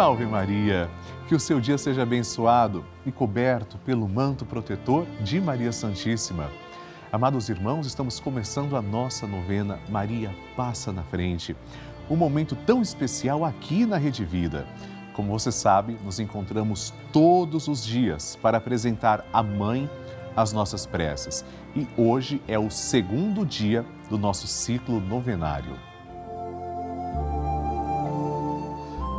Salve Maria! Que o seu dia seja abençoado e coberto pelo manto protetor de Maria Santíssima. Amados irmãos, estamos começando a nossa novena Maria Passa na Frente. Um momento tão especial aqui na Rede Vida. Como você sabe, nos encontramos todos os dias para apresentar à Mãe as nossas preces. E hoje é o segundo dia do nosso ciclo novenário.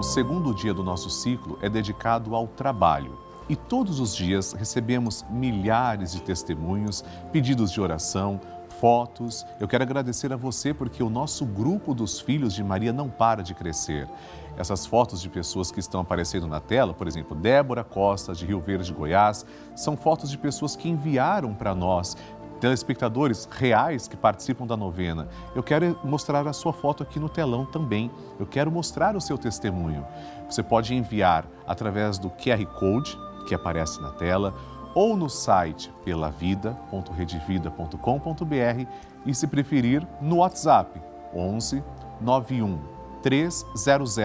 O segundo dia do nosso ciclo é dedicado ao trabalho. E todos os dias recebemos milhares de testemunhos, pedidos de oração, fotos. Eu quero agradecer a você porque o nosso grupo dos filhos de Maria não para de crescer. Essas fotos de pessoas que estão aparecendo na tela, por exemplo, Débora Costa, de Rio Verde, Goiás, são fotos de pessoas que enviaram para nós telespectadores reais que participam da novena. Eu quero mostrar a sua foto aqui no telão também. Eu quero mostrar o seu testemunho. Você pode enviar através do QR Code que aparece na tela ou no site pelavida.redevida.com.br e, se preferir, no WhatsApp 11 91 300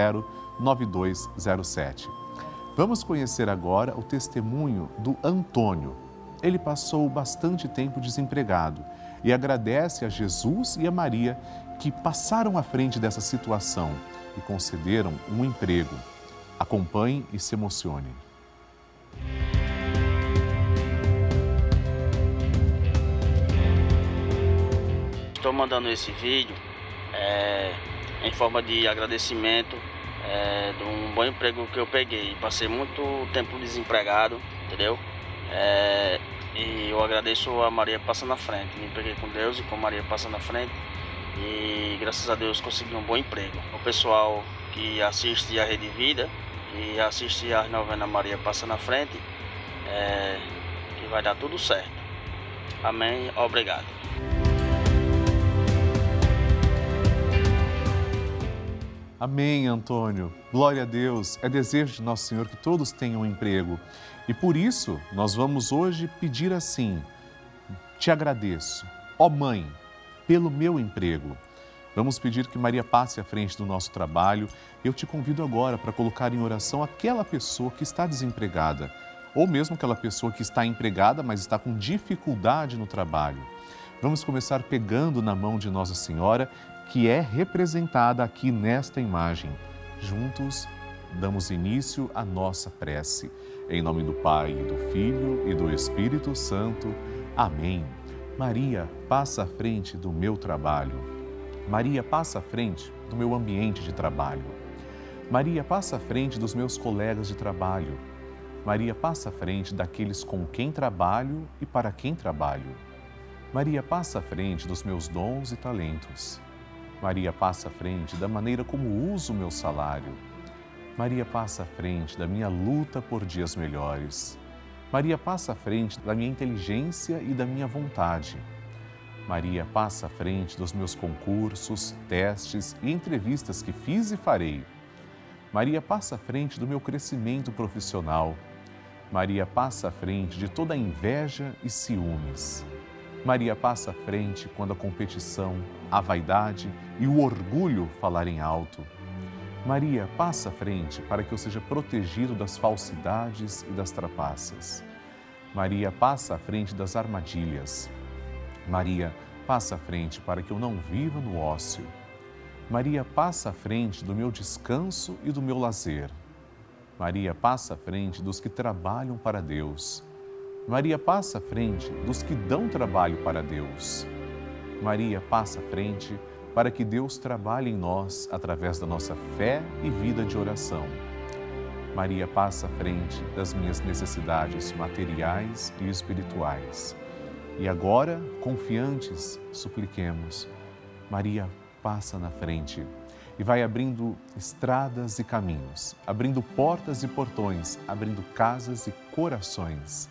9207. Vamos conhecer agora o testemunho do Antônio ele passou bastante tempo desempregado e agradece a Jesus e a Maria que passaram à frente dessa situação e concederam um emprego. Acompanhe e se emocione. Estou mandando esse vídeo é, em forma de agradecimento é, de um bom emprego que eu peguei. Passei muito tempo desempregado, entendeu? É, e eu agradeço a Maria Passa na Frente. Me peguei com Deus e com Maria Passa na Frente. E graças a Deus consegui um bom emprego. O pessoal que assiste a Rede Vida e assiste a novena Maria Passa na Frente, é, que vai dar tudo certo. Amém. Obrigado. Amém, Antônio. Glória a Deus. É desejo de Nosso Senhor que todos tenham um emprego. E por isso, nós vamos hoje pedir assim: Te agradeço, ó Mãe, pelo meu emprego. Vamos pedir que Maria passe à frente do nosso trabalho. Eu te convido agora para colocar em oração aquela pessoa que está desempregada, ou mesmo aquela pessoa que está empregada, mas está com dificuldade no trabalho. Vamos começar pegando na mão de Nossa Senhora, que é representada aqui nesta imagem. Juntos, damos início à nossa prece. Em nome do Pai, do Filho e do Espírito Santo. Amém. Maria, passa à frente do meu trabalho. Maria, passa à frente do meu ambiente de trabalho. Maria, passa à frente dos meus colegas de trabalho. Maria, passa à frente daqueles com quem trabalho e para quem trabalho. Maria, passa à frente dos meus dons e talentos. Maria, passa à frente da maneira como uso o meu salário. Maria passa à frente da minha luta por dias melhores. Maria passa à frente da minha inteligência e da minha vontade. Maria passa à frente dos meus concursos, testes e entrevistas que fiz e farei. Maria passa à frente do meu crescimento profissional. Maria passa à frente de toda a inveja e ciúmes. Maria passa à frente quando a competição, a vaidade e o orgulho falarem alto. Maria, passa à frente para que eu seja protegido das falsidades e das trapaças. Maria, passa à frente das armadilhas. Maria, passa à frente para que eu não viva no ócio. Maria, passa à frente do meu descanso e do meu lazer. Maria, passa à frente dos que trabalham para Deus. Maria, passa à frente dos que dão trabalho para Deus. Maria, passa à frente para que Deus trabalhe em nós através da nossa fé e vida de oração. Maria passa à frente das minhas necessidades materiais e espirituais. E agora, confiantes, supliquemos. Maria passa na frente e vai abrindo estradas e caminhos, abrindo portas e portões, abrindo casas e corações.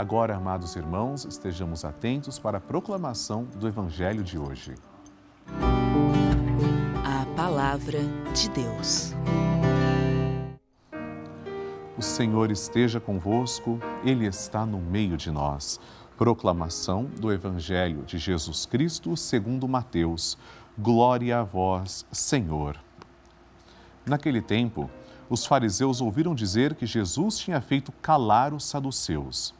Agora, amados irmãos, estejamos atentos para a proclamação do Evangelho de hoje. A Palavra de Deus. O Senhor esteja convosco, Ele está no meio de nós. Proclamação do Evangelho de Jesus Cristo segundo Mateus. Glória a vós, Senhor. Naquele tempo, os fariseus ouviram dizer que Jesus tinha feito calar os saduceus.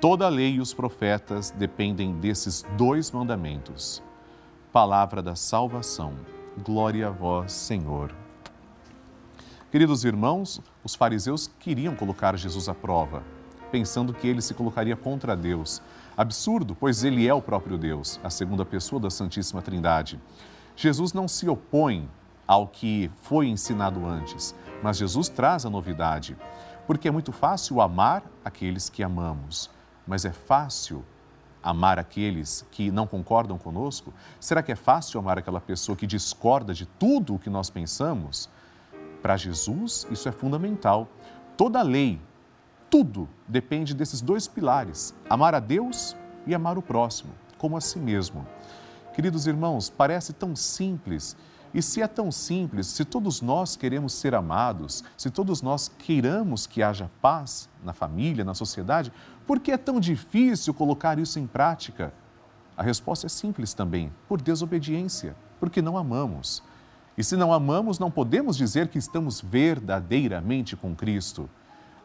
Toda a lei e os profetas dependem desses dois mandamentos. Palavra da salvação. Glória a vós, Senhor. Queridos irmãos, os fariseus queriam colocar Jesus à prova, pensando que ele se colocaria contra Deus. Absurdo, pois ele é o próprio Deus, a segunda pessoa da Santíssima Trindade. Jesus não se opõe ao que foi ensinado antes, mas Jesus traz a novidade, porque é muito fácil amar aqueles que amamos mas é fácil amar aqueles que não concordam conosco? Será que é fácil amar aquela pessoa que discorda de tudo o que nós pensamos? Para Jesus, isso é fundamental. Toda lei, tudo depende desses dois pilares: amar a Deus e amar o próximo, como a si mesmo. Queridos irmãos, parece tão simples e se é tão simples, se todos nós queremos ser amados, se todos nós queiramos que haja paz na família, na sociedade, por que é tão difícil colocar isso em prática? A resposta é simples também: por desobediência, porque não amamos. E se não amamos, não podemos dizer que estamos verdadeiramente com Cristo.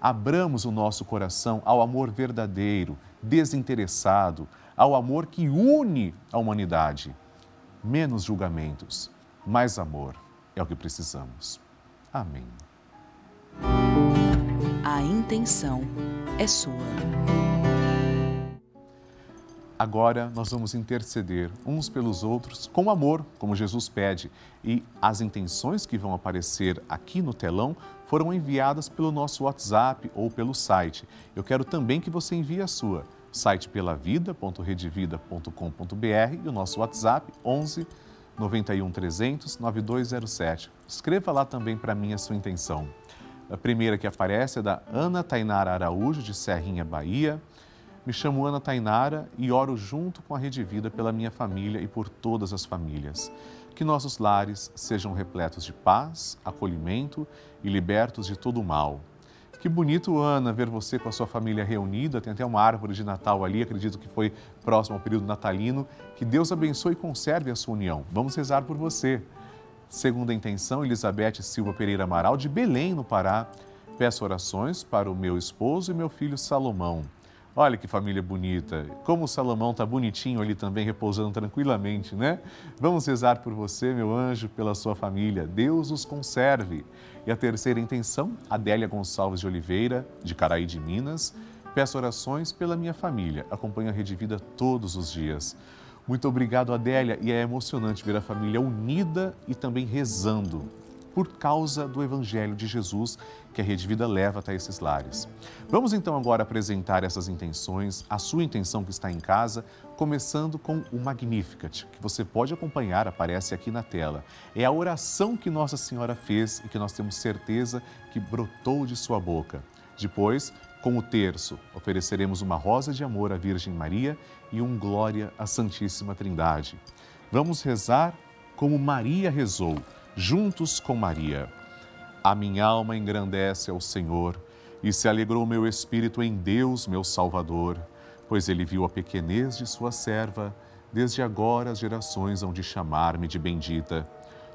Abramos o nosso coração ao amor verdadeiro, desinteressado, ao amor que une a humanidade. Menos julgamentos mais amor é o que precisamos. Amém. A intenção é sua. Agora nós vamos interceder uns pelos outros com amor, como Jesus pede, e as intenções que vão aparecer aqui no telão foram enviadas pelo nosso WhatsApp ou pelo site. Eu quero também que você envie a sua. Site pelavida.redevida.com.br e o nosso WhatsApp 11 91 300 9207. Escreva lá também para mim a sua intenção. A primeira que aparece é da Ana Tainara Araújo, de Serrinha, Bahia. Me chamo Ana Tainara e oro junto com a Rede Vida pela minha família e por todas as famílias. Que nossos lares sejam repletos de paz, acolhimento e libertos de todo o mal. Que bonito, Ana, ver você com a sua família reunida. Tem até uma árvore de Natal ali, acredito que foi próximo ao período natalino. Que Deus abençoe e conserve a sua união. Vamos rezar por você. Segundo a intenção, Elizabeth Silva Pereira Amaral, de Belém, no Pará. Peço orações para o meu esposo e meu filho Salomão. Olha que família bonita. Como o Salomão está bonitinho ali também, repousando tranquilamente, né? Vamos rezar por você, meu anjo, pela sua família. Deus os conserve. E a terceira intenção, Adélia Gonçalves de Oliveira, de Caraí de Minas. Peço orações pela minha família. Acompanho a Rede Vida todos os dias. Muito obrigado, Adélia. E é emocionante ver a família unida e também rezando por causa do Evangelho de Jesus que a Rede Vida leva até esses lares. Vamos então agora apresentar essas intenções, a sua intenção que está em casa, começando com o Magnificat, que você pode acompanhar, aparece aqui na tela. É a oração que Nossa Senhora fez e que nós temos certeza que brotou de sua boca. Depois, com o terço, ofereceremos uma rosa de amor à Virgem Maria e um glória à Santíssima Trindade. Vamos rezar como Maria rezou juntos com Maria. A minha alma engrandece ao Senhor e se alegrou meu espírito em Deus, meu Salvador pois ele viu a pequenez de sua serva, desde agora as gerações hão de chamar-me de bendita.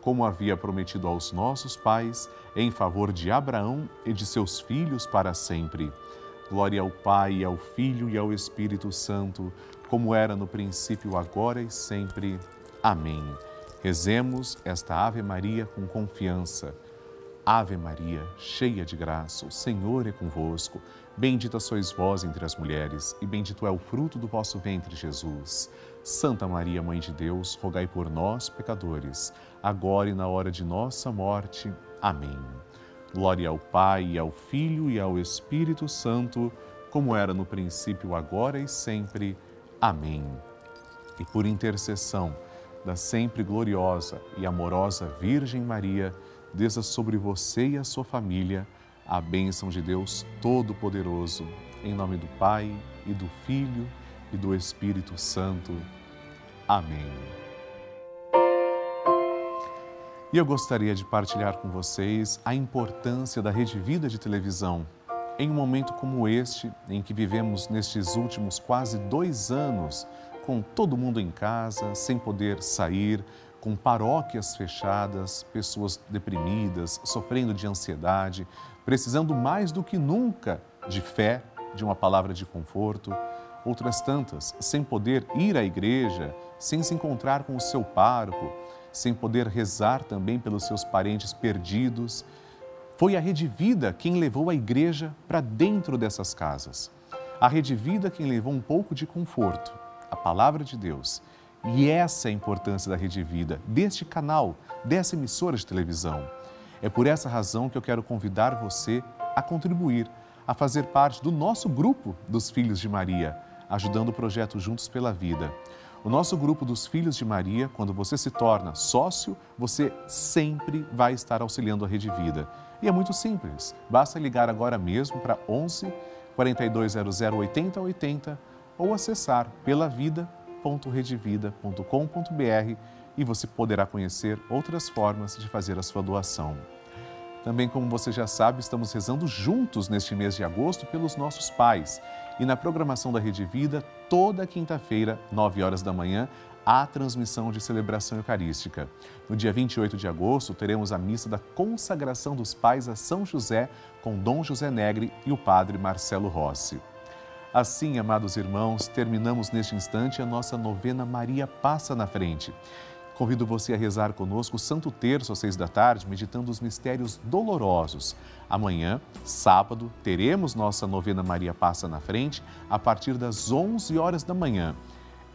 como havia prometido aos nossos pais, em favor de Abraão e de seus filhos para sempre. Glória ao Pai, ao Filho e ao Espírito Santo, como era no princípio, agora e sempre. Amém. Rezemos esta Ave Maria com confiança. Ave Maria, cheia de graça, o Senhor é convosco. Bendita sois vós entre as mulheres, e bendito é o fruto do vosso ventre, Jesus. Santa Maria, Mãe de Deus, rogai por nós, pecadores, agora e na hora de nossa morte. Amém. Glória ao Pai, ao Filho e ao Espírito Santo, como era no princípio, agora e sempre. Amém. E por intercessão da sempre gloriosa e amorosa Virgem Maria, desça sobre você e a sua família a bênção de Deus Todo-Poderoso, em nome do Pai e do Filho e do Espírito Santo. Amém. E eu gostaria de partilhar com vocês a importância da Rede Vida de televisão em um momento como este, em que vivemos nestes últimos quase dois anos, com todo mundo em casa, sem poder sair, com paróquias fechadas, pessoas deprimidas, sofrendo de ansiedade, precisando mais do que nunca de fé, de uma palavra de conforto outras tantas sem poder ir à igreja, sem se encontrar com o seu pároco, sem poder rezar também pelos seus parentes perdidos. Foi a Rede Vida quem levou a igreja para dentro dessas casas. A Rede Vida quem levou um pouco de conforto, a palavra de Deus. E essa é a importância da Rede Vida, deste canal, dessa emissora de televisão. É por essa razão que eu quero convidar você a contribuir, a fazer parte do nosso grupo dos Filhos de Maria ajudando o projeto Juntos pela Vida. O nosso grupo dos Filhos de Maria, quando você se torna sócio, você sempre vai estar auxiliando a Rede Vida. E é muito simples, basta ligar agora mesmo para 11 4200 8080 ou acessar pelavida.redevida.com.br e você poderá conhecer outras formas de fazer a sua doação. Também, como você já sabe, estamos rezando juntos neste mês de agosto pelos nossos pais. E na programação da Rede Vida, toda quinta-feira, 9 horas da manhã, há transmissão de celebração eucarística. No dia 28 de agosto, teremos a missa da consagração dos pais a São José com Dom José Negre e o padre Marcelo Rossi. Assim, amados irmãos, terminamos neste instante a nossa novena Maria Passa na Frente. Convido você a rezar conosco Santo Terço às seis da tarde, meditando os mistérios dolorosos. Amanhã, sábado, teremos nossa novena Maria Passa na Frente a partir das 11 horas da manhã.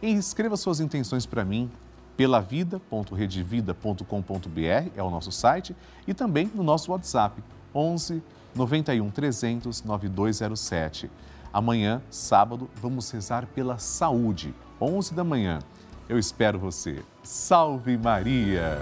E escreva suas intenções para mim pelavida.redevida.com.br é o nosso site e também no nosso WhatsApp 11 91 300 9207. Amanhã, sábado, vamos rezar pela saúde, 11 da manhã. Eu espero você. Salve Maria!